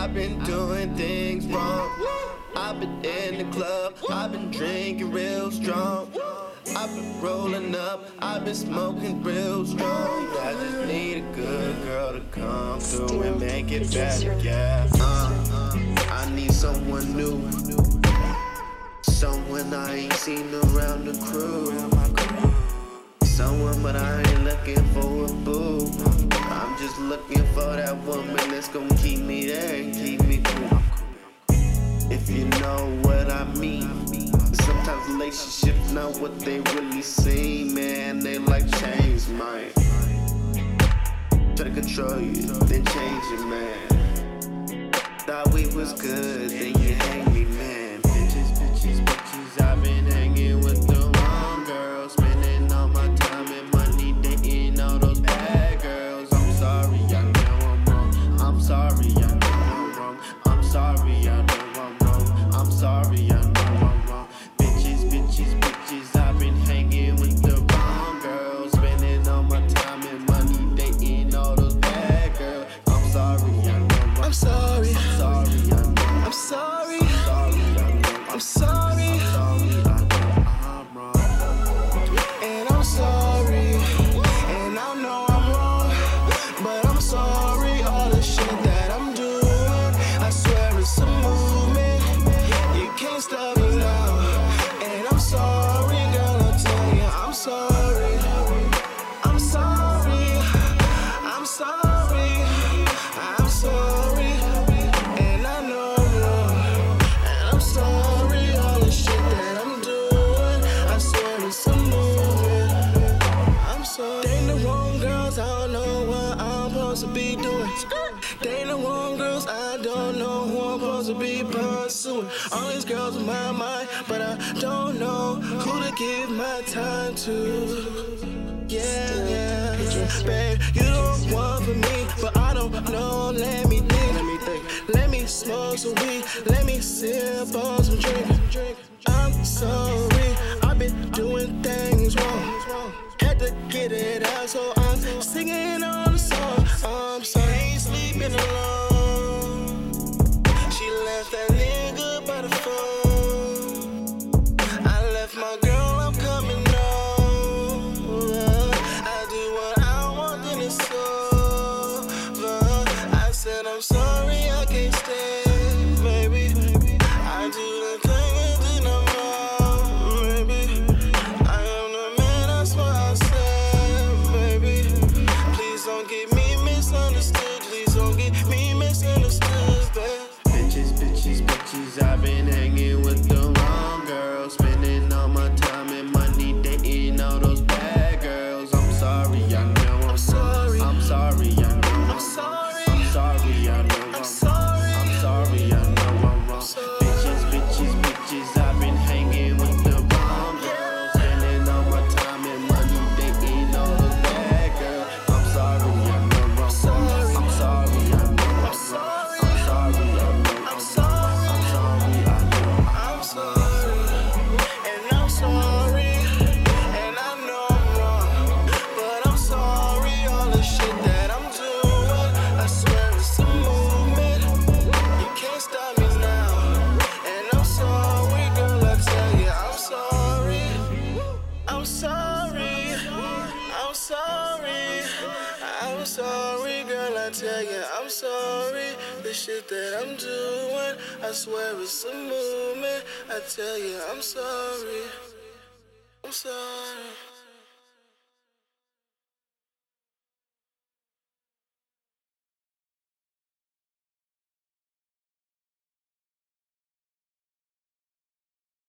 I've been doing things wrong. I've been in the club, I've been drinking real strong. I've been rolling up, I've been smoking real strong. I just need a good girl to come through and make it better, yeah. Uh, I need someone new, someone I ain't seen around the crew. Someone, but I ain't looking for a boo. I'm just looking for that woman that's gonna keep me there and keep me cool. If you know what I mean. Sometimes relationships not what they really seem, man. They like change, man. Try to control you, then change it, man. Thought we was good, then you hang supposed to be doing. They the wrong girls, I don't know who I'm supposed to be pursuing. All these girls in my mind, but I don't know who to give my time to. Yeah, yeah. Babe, you don't want for me, but I don't know. Let me think. Let me think. Let me smoke some weed. Let me sip on some drink. I'm sorry, I've been doing things wrong. Had to get it out, so I'm singing songs. I'm sorry, sleeping alone. She left that nigga by the phone. I left my girl, I'm coming home. I do what I want, then it's over. I said I'm sorry, I can't stay, I'm sorry, girl. I tell you, I'm sorry. The shit that I'm doing, I swear it's a movement. I tell you, I'm sorry. I'm sorry.